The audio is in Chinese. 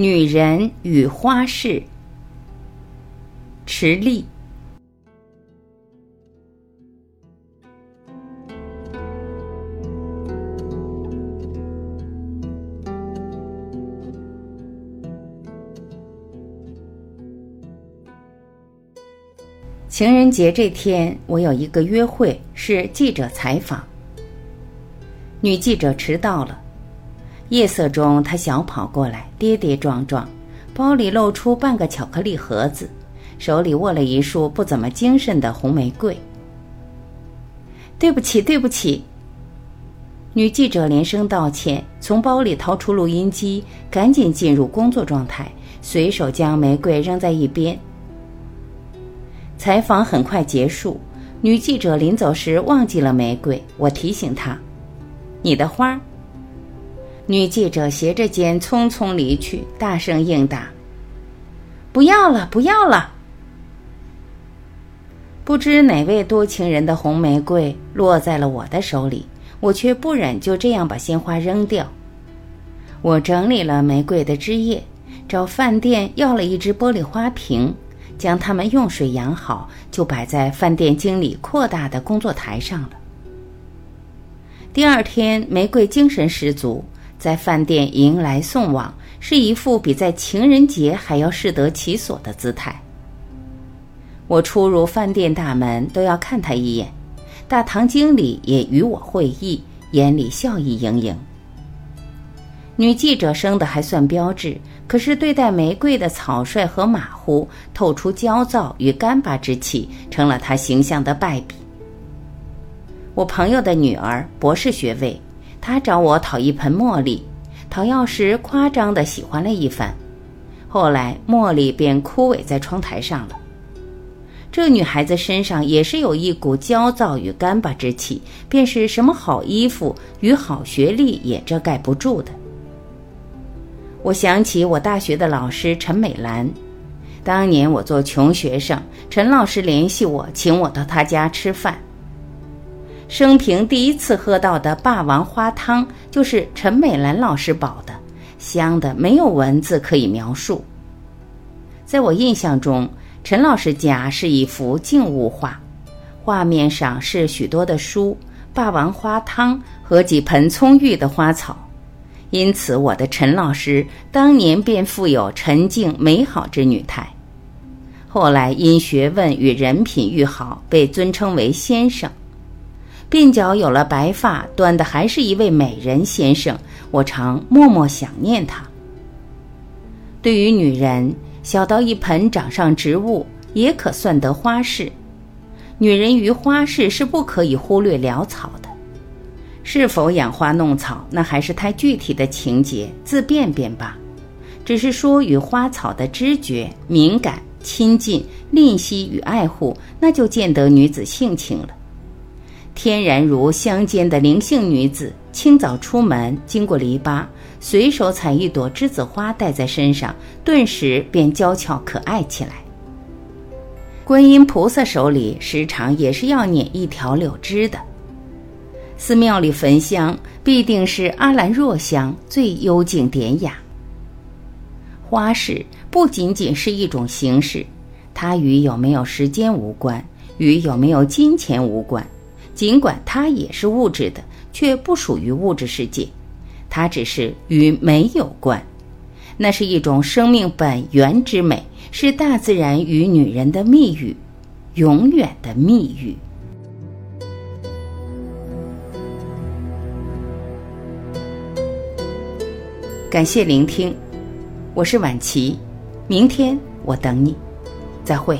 女人与花市，池莉。情人节这天，我有一个约会，是记者采访。女记者迟到了。夜色中，他小跑过来，跌跌撞撞，包里露出半个巧克力盒子，手里握了一束不怎么精神的红玫瑰。对不起，对不起。女记者连声道歉，从包里掏出录音机，赶紧进入工作状态，随手将玫瑰扔在一边。采访很快结束，女记者临走时忘记了玫瑰，我提醒她：“你的花。”女记者斜着肩匆匆离去，大声应答：“不要了，不要了。”不知哪位多情人的红玫瑰落在了我的手里，我却不忍就这样把鲜花扔掉。我整理了玫瑰的枝叶，找饭店要了一只玻璃花瓶，将它们用水养好，就摆在饭店经理扩大的工作台上了。第二天，玫瑰精神十足。在饭店迎来送往，是一副比在情人节还要适得其所的姿态。我出入饭店大门都要看他一眼，大堂经理也与我会意，眼里笑意盈盈。女记者生的还算标致，可是对待玫瑰的草率和马虎，透出焦躁与干巴之气，成了她形象的败笔。我朋友的女儿，博士学位。他找我讨一盆茉莉，讨要时夸张的喜欢了一番，后来茉莉便枯萎在窗台上了。这女孩子身上也是有一股焦躁与干巴之气，便是什么好衣服与好学历也遮盖不住的。我想起我大学的老师陈美兰，当年我做穷学生，陈老师联系我，请我到他家吃饭。生平第一次喝到的霸王花汤，就是陈美兰老师煲的，香的没有文字可以描述。在我印象中，陈老师家是一幅静物画，画面上是许多的书、霸王花汤和几盆葱郁的花草，因此我的陈老师当年便富有沉静美好之女态。后来因学问与人品愈好，被尊称为先生。鬓角有了白发，端的还是一位美人先生。我常默默想念他。对于女人，小到一盆掌上植物，也可算得花事。女人于花事是不可以忽略潦草的。是否养花弄草，那还是太具体的情节，自便便罢。只是说与花草的知觉、敏感、亲近、吝惜与爱护，那就见得女子性情了。天然如乡间的灵性女子，清早出门，经过篱笆，随手采一朵栀子花戴在身上，顿时便娇俏可爱起来。观音菩萨手里时常也是要捻一条柳枝的。寺庙里焚香，必定是阿兰若香，最幽静典雅。花事不仅仅是一种形式，它与有没有时间无关，与有没有金钱无关。尽管它也是物质的，却不属于物质世界，它只是与美有关。那是一种生命本源之美，是大自然与女人的密语，永远的密语。感谢聆听，我是晚琪，明天我等你，再会。